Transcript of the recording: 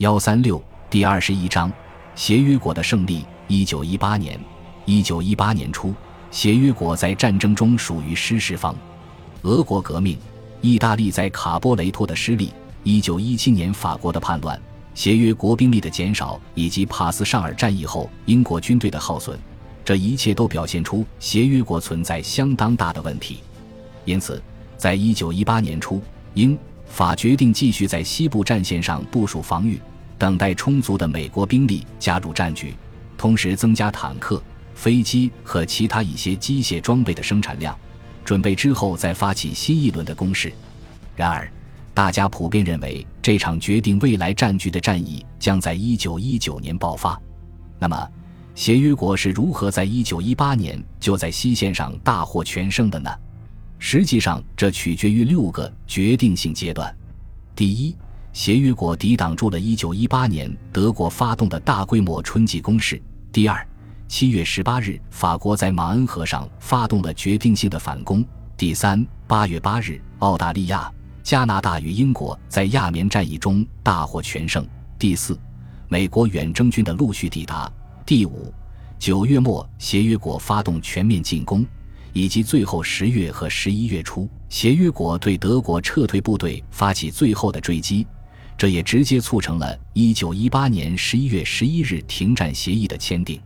幺三六第二十一章协约国的胜利。一九一八年，一九一八年初，协约国在战争中属于失势方。俄国革命，意大利在卡波雷托的失利，一九一七年法国的叛乱，协约国兵力的减少，以及帕斯尚尔战役后英国军队的耗损，这一切都表现出协约国存在相当大的问题。因此，在一九一八年初，英法决定继续在西部战线上部署防御，等待充足的美国兵力加入战局。同时增加坦克、飞机和其他一些机械装备的生产量，准备之后再发起新一轮的攻势。然而，大家普遍认为这场决定未来战局的战役将在一九一九年爆发。那么，协约国是如何在一九一八年就在西线上大获全胜的呢？实际上，这取决于六个决定性阶段。第一，协约国抵挡住了一九一八年德国发动的大规模春季攻势。第二，七月十八日，法国在马恩河上发动了决定性的反攻。第三，八月八日，澳大利亚、加拿大与英国在亚眠战役中大获全胜。第四，美国远征军的陆续抵达。第五，九月末，协约国发动全面进攻，以及最后十月和十一月初，协约国对德国撤退部队发起最后的追击。这也直接促成了1918年11月11日停战协议的签订。